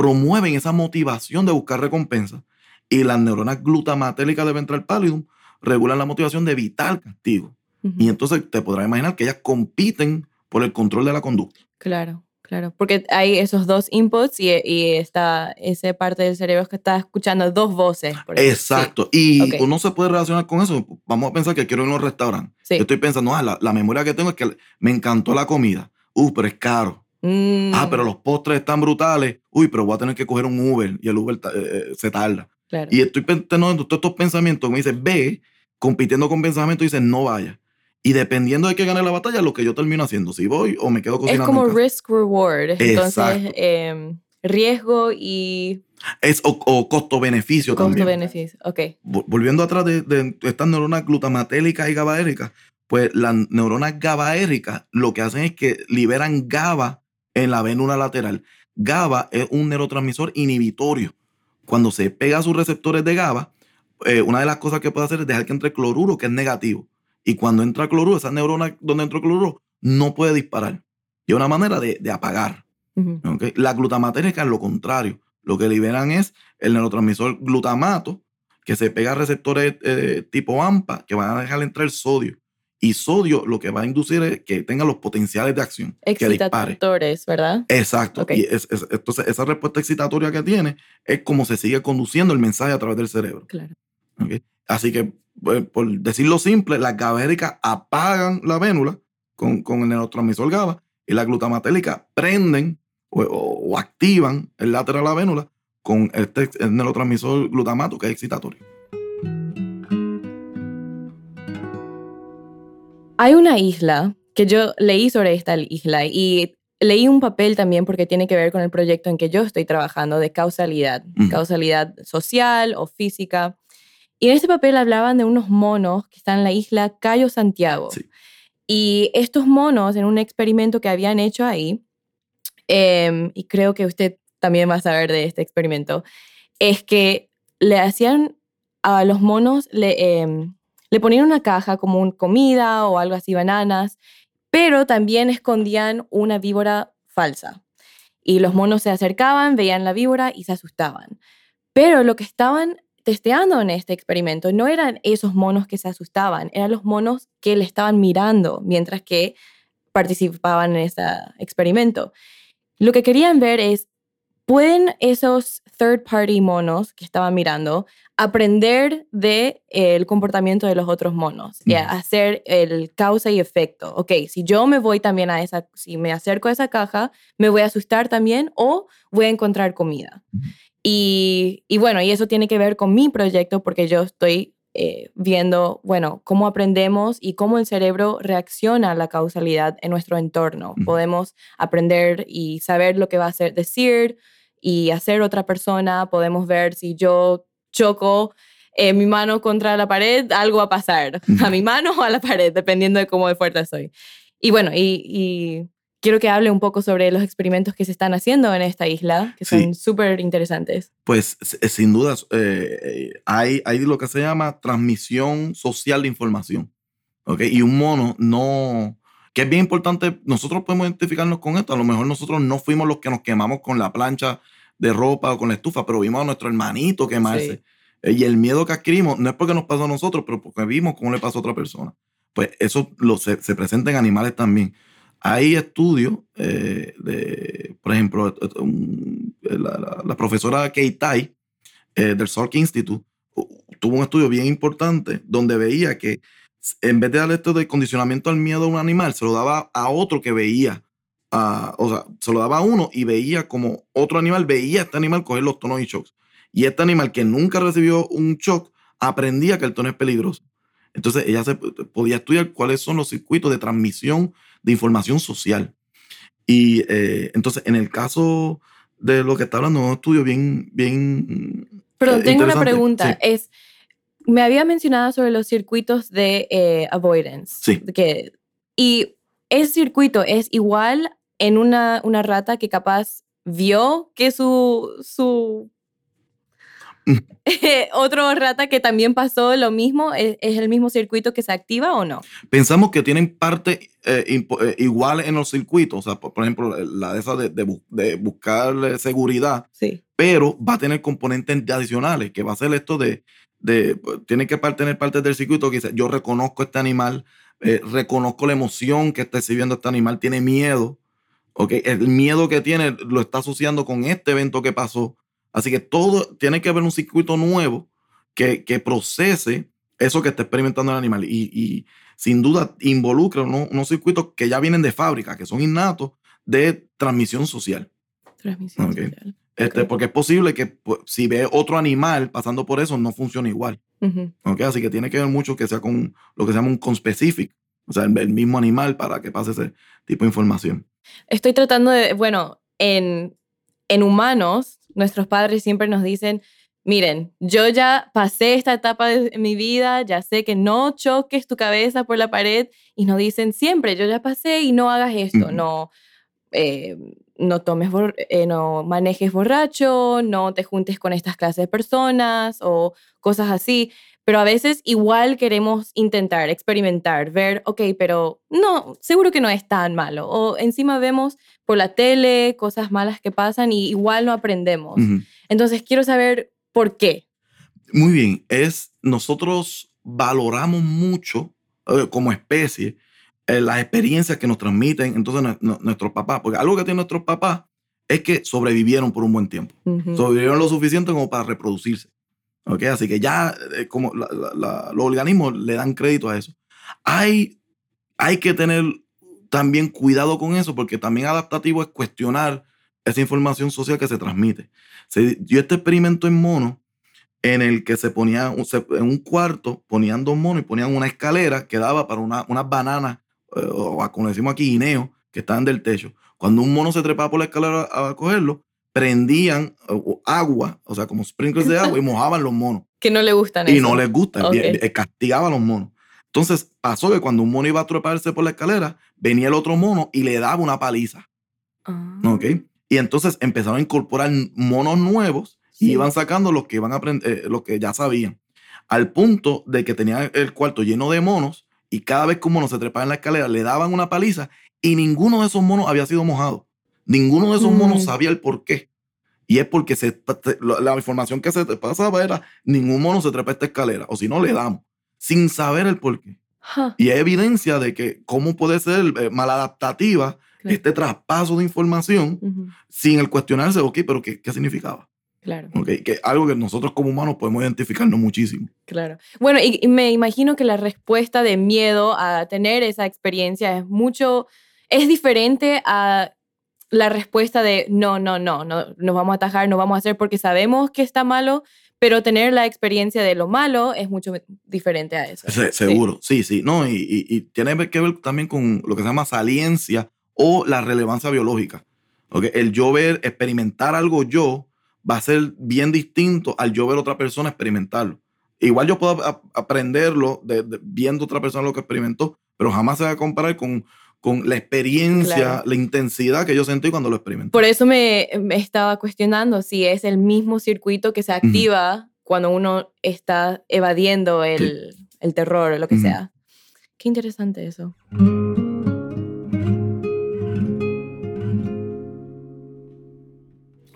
promueven esa motivación de buscar recompensa y las neuronas glutamatéricas del ventral pallidum regulan la motivación de evitar castigo. Y entonces te podrás imaginar que ellas compiten por el control de la conducta. Claro, claro, porque hay esos dos inputs y, y está esa parte del cerebro que está escuchando dos voces. Exacto, y uno se puede relacionar con eso. Vamos a pensar que quiero ir a un restaurante. Yo estoy pensando, ah, la, memoria que tengo es que me encantó la comida. Uh, pero es caro. Mm. Ah, pero los postres están brutales. Uy, pero voy a tener que coger un Uber y el Uber eh, eh, se tarda. Y estoy teniendo todos estos pensamientos que me dicen, ve, compitiendo con pensamientos, dicen, no vaya. Y dependiendo de que gane la batalla, lo que yo termino haciendo, si voy o me quedo cocinando. Es como risk-reward. Entonces, eh, riesgo y... Es, o, costo-beneficio también. Costo-beneficio, ok. Volviendo atrás de, estas neuronas glutamatéricas y GABAéricas, pues las neuronas GABAéricas lo que hacen es que liberan GABA en la vénula lateral. GABA es un neurotransmisor inhibitorio. Cuando se pega a sus receptores de GABA, eh, una de las cosas que puede hacer es dejar que entre cloruro, que es negativo. Y cuando entra cloruro, esa neurona donde entra cloruro no puede disparar. Y es una manera de, apagar. La glutamatéricas es lo contrario. Lo que liberan es el neurotransmisor glutamato, que se pega a receptores eh, tipo AMPA, que van a dejar entrar el sodio. Y sodio lo que va a inducir es que tenga los potenciales de acción. Excitatores, ¿verdad? Exacto. Y entonces esa respuesta excitatoria que tiene es como se sigue conduciendo el mensaje a través del cerebro. Claro. Así que pues, por decirlo simple, las GABAéricas apagan la vénula con, con el neurotransmisor GABA y las glutamatéricas prenden o, activan el lateral de la vénula con este el neurotransmisor glutamato que es excitatorio. Hay una isla que yo leí sobre esta isla y leí un papel también porque tiene que ver con el proyecto en que yo estoy trabajando de causalidad, causalidad social o física. Y en este papel hablaban de unos monos que están en la isla Cayo Santiago. Y estos monos, en un experimento que habían hecho ahí, em, y creo que usted también va a saber de este experimento, es que le hacían a los monos, le, em, le ponían una caja como un comida o algo así, bananas, pero también escondían una víbora falsa. Y los monos se acercaban, veían la víbora y se asustaban. Pero lo que estaban testeando en este experimento no eran esos monos que se asustaban, eran los monos que le estaban mirando mientras que participaban en ese experimento. Lo que querían ver es, ¿pueden esos third party monos que estaban mirando aprender del el comportamiento de los otros monos y hacer el causa y efecto? Ok, si yo me voy también a esa, si me acerco a esa caja, me voy a asustar también o voy a encontrar comida. Y, bueno, y eso tiene que ver con mi proyecto porque yo estoy eh, viendo, bueno, cómo aprendemos y cómo el cerebro reacciona a la causalidad en nuestro entorno. Podemos aprender y saber lo que va a hacer, decir y hacer otra persona. Podemos ver si yo choco eh, mi mano contra la pared, algo va a pasar. A mi mano o a la pared, dependiendo de cómo de fuerte soy. Y bueno, y quiero que hable un poco sobre los experimentos que se están haciendo en esta isla, que son súper interesantes. Pues eh, sin duda, eh, hay, hay lo que se llama transmisión social de información. ¿okay? Y un mono no, que es bien importante, nosotros podemos identificarnos con esto, a lo mejor nosotros no fuimos los que nos quemamos con la plancha de ropa o con la estufa, pero vimos a nuestro hermanito quemarse. Eh, y el miedo que adquirimos no es porque nos pasó a nosotros, pero porque vimos cómo le pasó a otra persona. Pues eso lo, se, se presenta en animales también. Hay estudios eh, de, por ejemplo, la, profesora Kei Tai eh, del Salk Institute tuvo un estudio bien importante donde veía que en vez de darle esto de condicionamiento al miedo a un animal, se lo daba a otro que veía, o sea, se lo daba a uno y veía como otro animal veía a este animal coger los tonos y shocks. Y este animal que nunca recibió un shock aprendía que el tono es peligroso. Entonces ella se podía estudiar cuáles son los circuitos de transmisión de información social. Y eh, entonces, en el caso de lo que está hablando, un estudio bien, bien. Pero eh, tengo una pregunta: es Me había mencionado sobre los circuitos de eh, avoidance. Sí. Que, y ese circuito es igual en una, una rata que capaz vio que su, su Mm. *laughs* otro rata que también pasó lo mismo, ¿es, el mismo circuito que se activa o no? Pensamos que tienen parte eh, eh, igual en los circuitos, o sea, por, ejemplo, la de esa de, de de buscar seguridad, Sí. pero va a tener componentes adicionales, que va a ser esto de, de tiene que tener partes del circuito que dice, yo reconozco este animal, eh, reconozco la emoción que está exhibiendo este animal, tiene miedo, ¿ok? El miedo que tiene lo está asociando con este evento que pasó. Así que todo tiene que haber un circuito nuevo que, que procese eso que está experimentando el animal. Y, y sin duda involucra unos, unos circuitos que ya vienen de fábrica, que son innatos de transmisión social. Transmisión Ok. social. Este, Ok. Porque es posible que pues, si ve otro animal pasando por eso, no funcione igual. Ujú. ¿ok? Así que tiene que ver mucho que sea con lo que se llama un conspecific, o sea, el, el mismo animal para que pase ese tipo de información. Estoy tratando de, bueno, en, en humanos, nuestros padres siempre nos dicen, miren, yo ya pasé esta etapa de mi vida, ya sé que no choques tu cabeza por la pared y nos dicen siempre, yo ya pasé y no hagas esto, no, eh, no tomes, eh, no manejes borracho, no te juntes con estas clases de personas o cosas así. Pero a veces igual queremos intentar, experimentar, ver, ok, pero no, seguro que no es tan malo. O encima vemos por la tele cosas malas que pasan y igual no aprendemos. Entonces quiero saber por qué. Muy bien, es nosotros valoramos mucho eh, como especie eh, las experiencias que nos transmiten entonces nue- nue- nuestros papás, porque algo que tienen nuestros papás es que sobrevivieron por un buen tiempo. Sobrevivieron lo suficiente como para reproducirse. Así que ya eh, como la- la- la- los organismos le dan crédito a eso. Hay, hay que tener también cuidado con eso porque también adaptativo es cuestionar esa información social que se transmite. Se dio este experimento en mono en el que se ponía en un cuarto, ponían dos monos y ponían una escalera que daba para una- unas bananas, o a- como decimos aquí, guineos, que estaban del techo. Cuando un mono se trepaba por la escalera a, a cogerlo, prendían eh, o- agua, o sea, como sprinkles de agua y mojaban los monos. *laughs* Que no le gustan Y eso. no les gusta, Ok. bien- eh, castigaba a los monos. Entonces pasó que cuando un mono iba a treparse por la escalera, venía el otro mono y le daba una paliza. Ah. ¿ok? Y entonces empezaron a incorporar monos nuevos y iban sacando los que iban a aprender, los que ya sabían. Al punto de que tenían el cuarto lleno de monos y cada vez que un mono se trepaba en la escalera le daban una paliza y ninguno de esos monos había sido mojado. Ninguno de esos monos Mm. sabía el por qué. Y es porque se, la información que se te pasaba era ningún mono se trepa a esta escalera o si no le damos, sin saber el por qué. Ja, Y es evidencia de que cómo puede ser eh, maladaptativa Claro. este traspaso de información sin el cuestionarse, ok, pero ¿qué, qué significaba? Claro. Ok, que algo que nosotros como humanos podemos identificarnos muchísimo. Claro. Bueno, y, y me imagino que la respuesta de miedo a tener esa experiencia es mucho, es diferente a la respuesta de no, no, no, no, nos vamos a atajar, no vamos a hacer porque sabemos que está malo, pero tener la experiencia de lo malo es mucho diferente a eso. Se- Sí. seguro, sí, sí, no, y, y- y tiene que ver también con lo que se llama saliencia o la relevancia biológica. Ok, El yo ver, experimentar algo yo va a ser bien distinto al yo ver otra persona experimentarlo. Igual yo puedo a- aprenderlo de, de- viendo otra persona lo que experimentó, pero jamás se va a comparar con, con la experiencia, Claro. la intensidad que yo sentí cuando lo experimenté. Por eso me, me estaba cuestionando si es el mismo circuito que se activa cuando uno está evadiendo el, el terror o lo que sea. Qué interesante eso.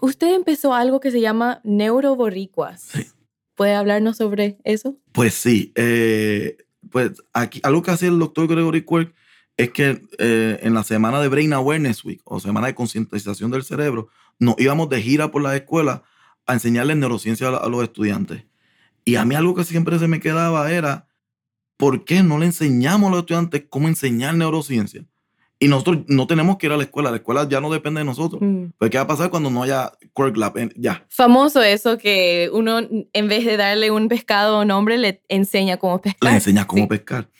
Usted empezó algo que se llama neuroboricuas. Sí. ¿Puede hablarnos sobre eso? Pues sí, eh, pues aquí algo que hacía el doctor Gregory Quirk es que eh, en la semana de Brain Awareness Week o semana de concientización del cerebro, nos íbamos de gira por las escuelas a enseñarles neurociencia a, a los estudiantes. Y a mí algo que siempre se me quedaba era, ¿por qué no le enseñamos a los estudiantes cómo enseñar neurociencia? Y nosotros no tenemos que ir a la escuela, la escuela ya no depende de nosotros. Mm. Pues, ¿qué va a pasar cuando no haya Quirk Lab? Ya, Famoso eso que uno en vez de darle un pescado o nombre le enseña cómo pescar. les enseñas cómo Sí. pescar.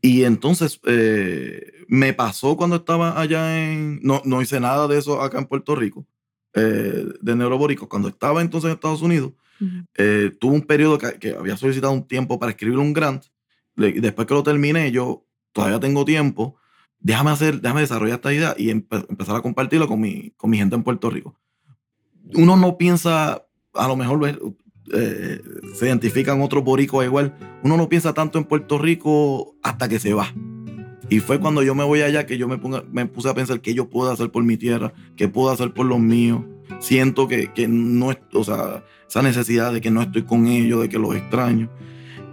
Y entonces eh, me pasó cuando estaba allá en... No, no hice nada de eso acá en Puerto Rico, eh, de neurobórico. Cuando estaba entonces en Estados Unidos, Eh, tuve un periodo que, había solicitado un tiempo para escribir un grant. después que lo terminé, yo todavía tengo tiempo. Déjame hacer, déjame desarrollar esta idea y empezar a compartirlo con mi, con mi gente en Puerto Rico. Uno no piensa, a lo mejor eh, se identifican otros boricos igual. Uno no piensa tanto en Puerto Rico hasta que se va. Y fue cuando yo me voy allá que yo me, me puse a pensar qué yo puedo hacer por mi tierra, qué puedo hacer por los míos. Siento que, que no, o sea, esa necesidad de que no estoy con ellos, de que los extraño.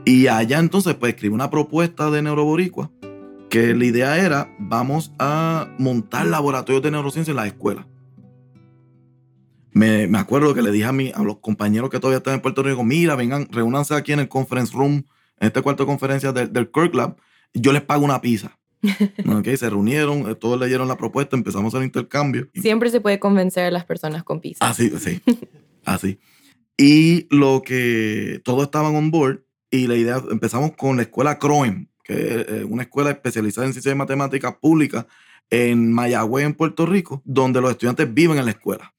Y allá entonces pues escribí una propuesta de Neuroboricua, que la idea era, vamos a montar laboratorios de neurociencia en la escuela. Me, me, acuerdo que le dije a, mí, a los compañeros que todavía están en Puerto Rico, mira, vengan, reúnanse aquí en el conference room, en este cuarto de conferencia del, del Kirk Lab, yo les pago una pizza. *laughs* okay, se reunieron, eh, todos leyeron la propuesta, empezamos el intercambio. Siempre se puede convencer a las personas con pizza. Así, sí, *laughs* así. Y lo que todos estaban on board y la idea, empezamos con la escuela Croem, que es eh, una escuela especializada en ciencias de matemáticas públicas en Mayagüez, en Puerto Rico, donde los estudiantes viven en la escuela.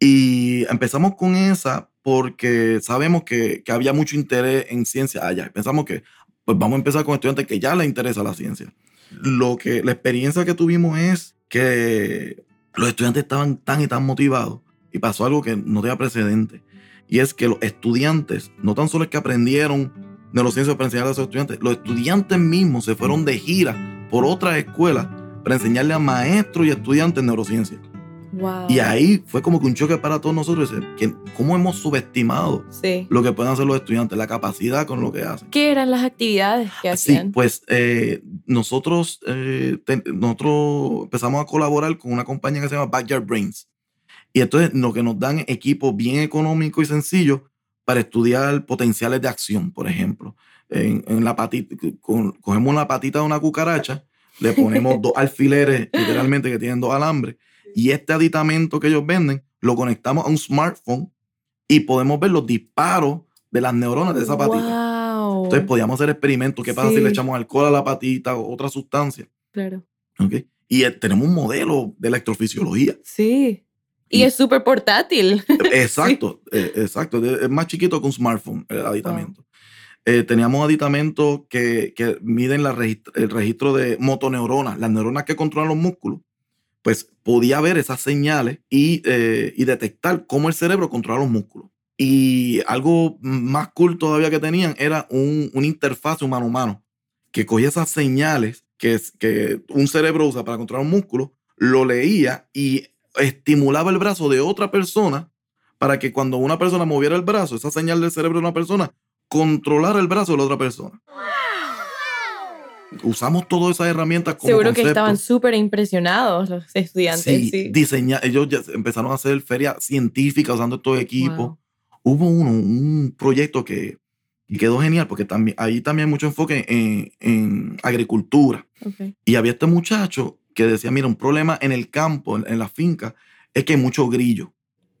Y empezamos con esa porque sabemos que, que había mucho interés en ciencia allá. Pensamos que pues vamos a empezar con estudiantes que ya les interesa la ciencia. Lo que, la experiencia que tuvimos es que los estudiantes estaban tan y tan motivados y pasó algo que no tenía precedente. Y es que los estudiantes, no tan solo es que aprendieron neurociencia para enseñar a esos estudiantes, los estudiantes mismos se fueron de gira por otras escuelas para enseñarle a maestros y estudiantes neurociencia. Y ahí fue como que un choque para todos nosotros, que cómo hemos subestimado lo que pueden hacer los estudiantes, la capacidad con lo que hacen. ¿Qué eran las actividades que hacían? Sí, pues eh, nosotros, eh, nosotros empezamos a colaborar con una compañía que se llama Backyard Brains. Y entonces lo que nos dan equipos bien económicos y sencillos para estudiar potenciales de acción, por ejemplo. En, la patita, cogemos la patita de una cucaracha, le ponemos *laughs* dos alfileres, literalmente, que tienen dos alambres, y este aditamento que ellos venden lo conectamos a un smartphone y podemos ver los disparos de las neuronas de esa patita. Entonces podíamos hacer experimentos. ¿Qué pasa si le echamos alcohol a la patita o otra sustancia? Claro. ¿Okay? Y eh, tenemos un modelo de electrofisiología. Sí. Y, es súper portátil. *laughs* Exacto, eh, exacto. Es más chiquito que un smartphone el aditamento. Eh, teníamos aditamentos que, que miden la el registro de motoneuronas, las neuronas que controlan los músculos pues podía ver esas señales eh, y, detectar cómo el cerebro controla los músculos. Y algo más cool todavía que tenían era un, una interfaz humano-humano que cogía esas señales que, que un cerebro usa para controlar un músculo, lo leía y estimulaba el brazo de otra persona para que cuando una persona moviera el brazo, esa señal del cerebro de una persona, controlara el brazo de la otra persona usamos todas esas herramientas como Seguro que estaban súper impresionados los estudiantes. Sí, ellos ya empezaron a hacer ferias científicas usando estos equipos. Hubo uno, un proyecto que quedó genial porque también, ahí también hay mucho enfoque en, en agricultura. Y había este muchacho que decía, mira, un problema en el campo, en, la finca, es que hay muchos grillos.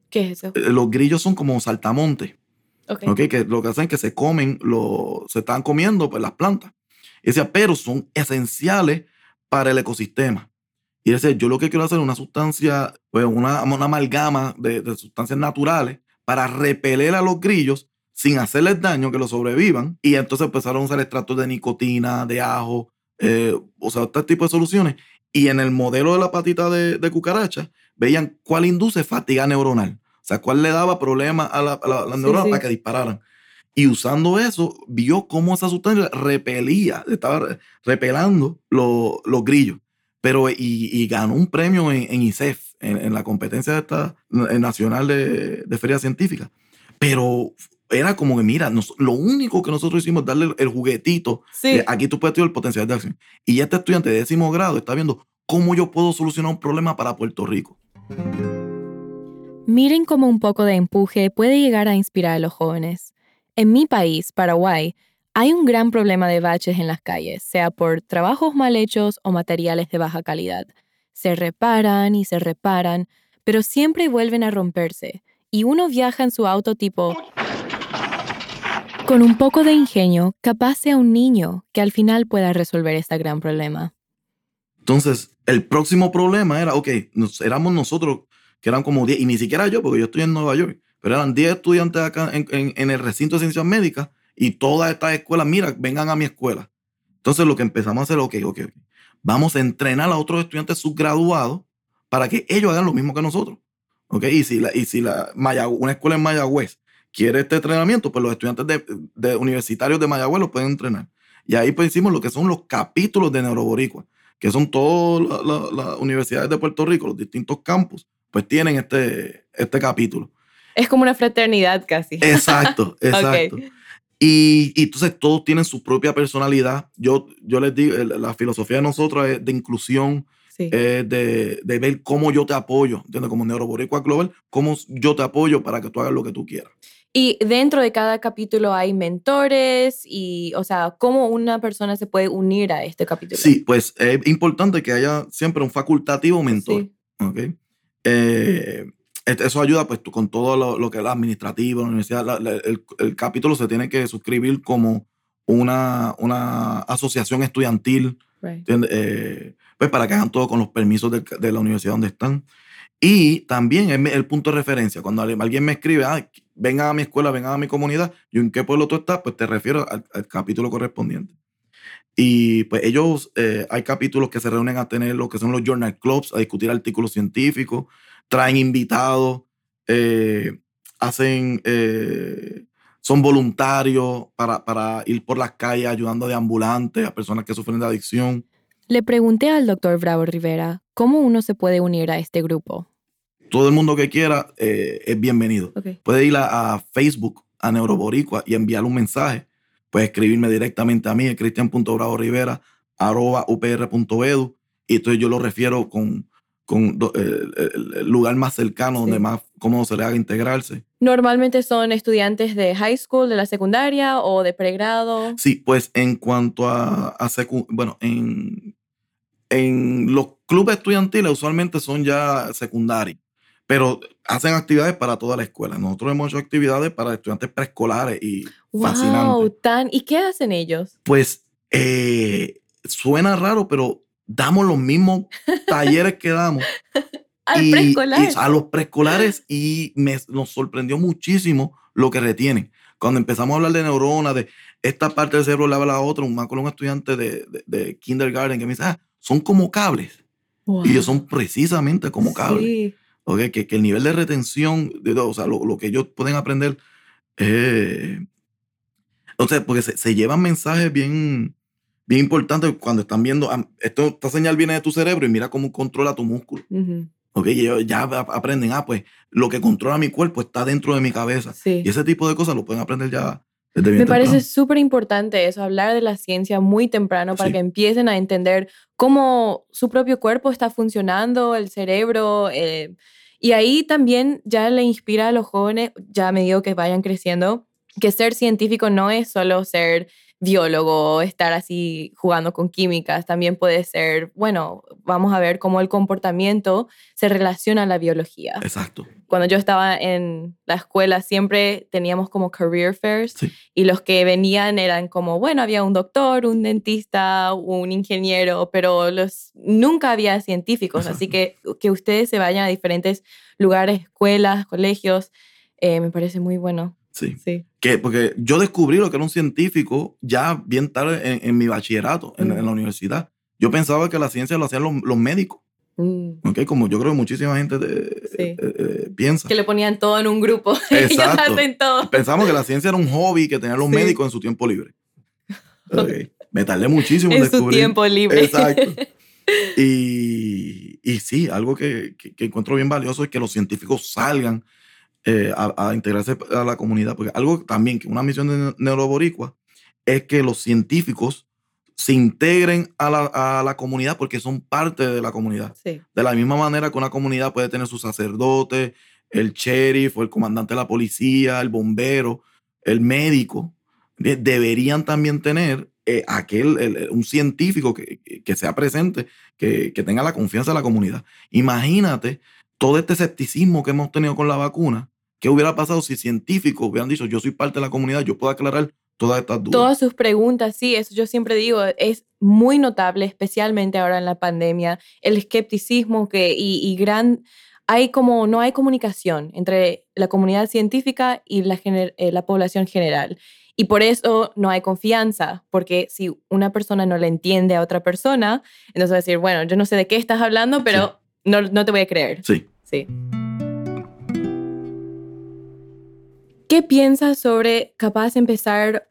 ¿Qué es eso? Eh, los grillos son como saltamontes. Okay. que lo que hacen es que se comen, lo, se están comiendo pues, las plantas. Y decía, pero son esenciales para el ecosistema. Y decía, yo lo que quiero hacer es una sustancia, pues una, una amalgama de, sustancias naturales para repeler a los grillos sin hacerles daño, que los sobrevivan. Y entonces empezaron a usar extractos de nicotina, de ajo, eh, o sea, este tipo de soluciones. Y en el modelo de la patita de, de cucaracha, veían cuál induce fatiga neuronal. O sea, cuál le daba problema a las la, neuronas para que dispararan. Y usando eso, vio cómo esa sustancia repelía, estaba repelando los, grillos. Pero, y, ganó un premio en, ICEF, en, la competencia de esta, nacional de, de feria científica. Pero era como que, mira, lo único que nosotros hicimos es darle el, juguetito. aquí tú puedes tener el potencial de acción. Y este estudiante de décimo grado está viendo cómo yo puedo solucionar un problema para Puerto Rico. Miren cómo un poco de empuje puede llegar a inspirar a los jóvenes. En mi país, Paraguay, hay un gran problema de baches en las calles, sea por trabajos mal hechos o materiales de baja calidad. Se reparan y se reparan, pero siempre vuelven a romperse, y uno viaja en su auto tipo... Con un poco de ingenio, capaz sea un niño que al final pueda resolver este gran problema. Entonces, el próximo problema era, ok, éramos nosotros, que eran como 10, y ni siquiera yo, porque yo estoy en Nueva York, pero eran 10 estudiantes acá en, el recinto de ciencias médicas y todas estas escuelas, mira, vengan a mi escuela. Entonces lo que empezamos a hacer, ok, ok, ok. Vamos a entrenar a otros estudiantes subgraduados para que ellos hagan lo mismo que nosotros. ¿Ok? Y si, la, y si la una escuela en Mayagüez quiere este entrenamiento, pues los estudiantes de, de universitarios de Mayagüez lo pueden entrenar. Y ahí pues hicimos lo que son los capítulos de Neuroboricua, que son todas la- la- las universidades de Puerto Rico, los distintos campus, pues tienen este, este capítulo. Es como una fraternidad casi. Exacto, *laughs* exacto. Ok. Y, y entonces todos tienen su propia personalidad. Yo, yo les digo, la filosofía de nosotros es de inclusión, Sí. de, de ver cómo yo te apoyo, ¿entiendes? Como Neuroboricua Global, cómo yo te apoyo para que tú hagas lo que tú quieras. Y dentro de cada capítulo hay mentores y, o sea, ¿cómo una persona se puede unir a este capítulo? Sí, pues es importante que haya siempre un facultativo mentor. Sí. ¿ok? Eh, eso ayuda pues con todo lo, lo que es la administrativa, la universidad. la- la- el, el capítulo se tiene que suscribir como una, una asociación estudiantil, Right. Eh, pues para que hagan todo con los permisos del- de, la universidad donde están. Y también es mi- el punto de referencia. Cuando alguien- alguien me escribe, ah, vengan a mi escuela, vengan a mi comunidad, ¿y en qué pueblo tú estás? Pues te refiero al, al capítulo correspondiente. Y pues ellos, eh, hay capítulos que se reúnen a tener lo que son los journal clubs, a discutir artículos científicos, traen invitados, eh, hacen, eh, son voluntarios para, para ir por las calles ayudando de ambulantes a personas que sufren de adicción. Le pregunté al doctor Bravo Rivera cómo uno se puede unir a este grupo. Todo el mundo que quiera eh, es bienvenido. Puede ir a, a Facebook, a Neuroboricua y enviar un mensaje. Puede escribirme directamente a mí, cristian.bravorivera, arroba upr.edu. Y entonces yo lo refiero con, con do- el, lugar más cercano Sí. donde más cómodo se le haga integrarse. Normalmente son estudiantes de high school, de la secundaria o de pregrado. Sí, pues en cuanto a, a secu- bueno, en, en los clubes estudiantiles usualmente son ya secundarios, pero hacen actividades para toda la escuela. Nosotros hemos hecho actividades para estudiantes preescolares y Wow, fascinante. tan. ¿Y qué hacen ellos? Pues eh, suena raro, pero damos los mismos *laughs* talleres que damos. Al y- preescolar. y a los preescolares y me, nos sorprendió muchísimo lo que retienen. Cuando empezamos a hablar de neuronas, de esta parte del cerebro le habla a la otra, un, acuerdo un estudiante de, de- de kindergarten que me dice, ah, son como cables. Wow. Y ellos son precisamente como cables. Sí. ¿Ok? Que, que el nivel de retención, de, o sea, lo, lo que ellos pueden aprender, eh, entonces, porque se, se llevan mensajes bien, bien importantes cuando están viendo, ah, esto, esta señal viene de tu cerebro y mira cómo controla tu músculo. Ujú. ¿ok? Y ellos ya ap- aprenden, ah, pues lo que controla mi cuerpo está dentro de mi cabeza. Sí. Y ese tipo de cosas lo pueden aprender ya desde bien Me parece súper importante eso, hablar de la ciencia muy temprano para Sí. que empiecen a entender cómo su propio cuerpo está funcionando, el cerebro. eh, y ahí también ya le inspira a los jóvenes, ya a medida que vayan creciendo, que ser científico no es solo ser biólogo, estar así jugando con químicas, también puede ser, bueno, vamos a ver cómo el comportamiento se relaciona a la biología Exacto. cuando yo estaba en la escuela siempre teníamos como career fairs Sí. y los que venían eran como, bueno, había un doctor, un dentista, un ingeniero, pero los, nunca había científicos, así *laughs* que que ustedes se vayan a diferentes lugares, escuelas, colegios, eh, me parece muy bueno. Sí. Sí. Que, porque yo descubrí lo que era un científico ya bien tarde en, en mi bachillerato, en, Mm. en la universidad. Yo pensaba que la ciencia lo hacían los, los médicos, Mm. ¿ok? Como yo creo que muchísima gente de- Sí. eh, eh, piensa. Que le ponían todo en un grupo. *laughs* Exacto. hacen todo. Pensamos que la ciencia era un hobby que tenían los Sí. médicos en su tiempo libre. *laughs* Me tardé muchísimo en En su descubrir. tiempo libre. Exacto. *laughs* Y, y sí, algo que, que- que encuentro bien valioso es que los científicos salgan eh, a, a integrarse a la comunidad. Porque algo también que una misión de Neuroboricua es que los científicos se integren a la, a la comunidad porque son parte de la comunidad. Sí. De la misma manera que una comunidad puede tener su sacerdote, el sheriff o el comandante de la policía, el bombero, el médico, de- deberían también tener eh, aquel, el- el- un científico que, que- que sea presente, que, que tenga la confianza de la comunidad. Imagínate todo este escepticismo que hemos tenido con la vacuna. ¿Qué hubiera pasado si científicos hubieran dicho, yo soy parte de la comunidad, yo puedo aclarar todas estas dudas? Todas sus preguntas, sí, eso yo siempre digo, es muy notable, especialmente ahora en la pandemia, el escepticismo que, y, y gran hay como, no hay comunicación entre la comunidad científica y la, eh, la población general. Y por eso no hay confianza, porque si una persona no le entiende a otra persona, entonces va a decir, bueno, yo no sé de qué estás hablando, pero no, no te voy a creer. Sí. Sí. ¿Qué piensas sobre capaz empezar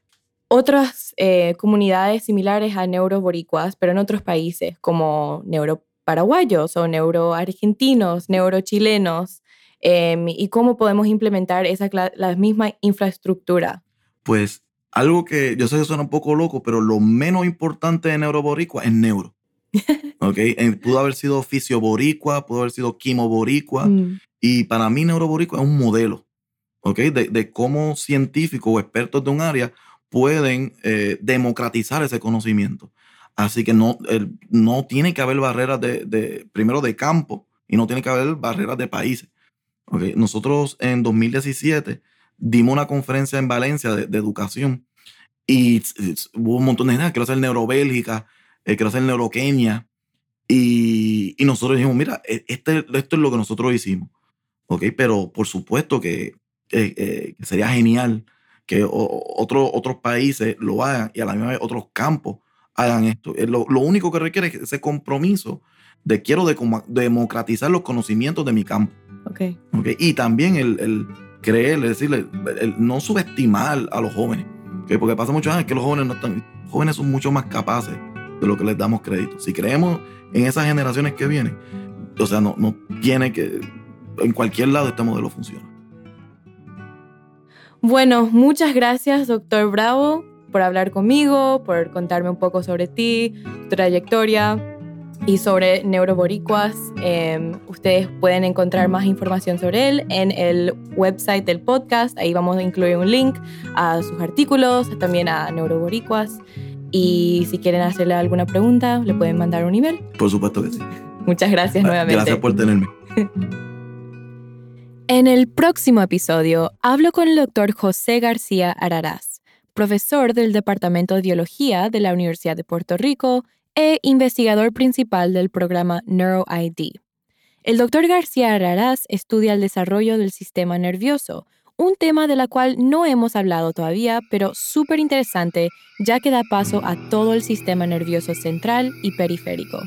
otras eh, comunidades similares a neuroboricuas, pero en otros países, como neuroparaguayos o neuroargentinos, neurochilenos? Eh, ¿Y cómo podemos implementar esa, la misma infraestructura? Pues algo que yo sé que suena un poco loco, pero lo menos importante de neuroboricua es neuro. *laughs* ¿okay? Pudo haber sido fisioboricua, pudo haber sido quimoboricua, mm. y para mí neuroboricua es un modelo de, cómo científicos o expertos de un área pueden eh, democratizar ese conocimiento. Así que no, no tiene que haber barreras de, primero de campo y no tiene que haber barreras de países. Nosotros en 2017 dimos una conferencia en Valencia de, educación y hubo un montón de gente, quiero hacer Neurobélgica, eh, quiero hacer Neurokenia. Y, y nosotros dijimos, mira, e, este, esto es lo que nosotros hicimos. ¿ok? Pero por supuesto que eh, sería genial que otros países lo hagan y a la misma vez otros campos hagan esto. Eh, lo, único que requiere es ese compromiso de quiero democratizar los conocimientos de mi campo. Okay. okay. Y también el, el creer, es decir, el, no subestimar a los jóvenes. Porque pasa mucho años que los jóvenes no están, jóvenes son mucho más capaces de lo que les damos crédito. Si creemos en esas generaciones que vienen, o sea, no, no tiene que, en cualquier lado este modelo funciona. Bueno, muchas gracias, doctor Bravo, por hablar conmigo, por contarme un poco sobre ti, tu trayectoria y sobre neuroboricuas. Em, ustedes pueden encontrar más información sobre él en el website del podcast. Ahí vamos a incluir un link a sus artículos, también a neuroboricuas. Y si quieren hacerle alguna pregunta, le pueden mandar un email. Por supuesto que sí. Muchas gracias nuevamente. Gracias por tenerme. *laughs* En el próximo episodio hablo con el doctor José García Araraz, profesor del Departamento de Biología de la Universidad de Puerto Rico e investigador principal del programa NeuroID. El doctor García Araraz estudia el desarrollo del sistema nervioso, un tema de la cual no hemos hablado todavía, pero súper interesante ya que da paso a todo el sistema nervioso central y periférico.